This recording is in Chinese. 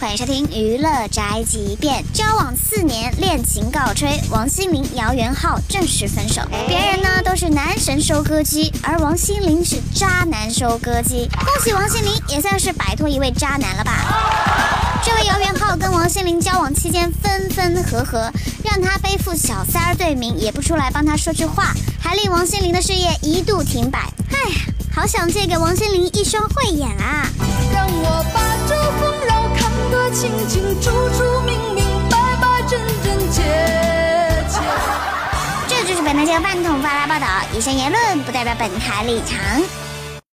欢迎收听娱乐宅急便。交往四年，恋情告吹，王心凌、姚元浩正式分手。别人呢都是男神收割机，而王心凌是渣男收割机。恭喜王心凌，也算是摆脱一位渣男了吧。这位姚元浩跟王心凌交往期间分分合合，让他背负小三儿罪名，也不出来帮他说句话，还令王心凌的事业一度停摆。唉，好想借给王心凌一双慧眼啊！这就是本台节目半桶发来报道，以上言论不代表本台立场。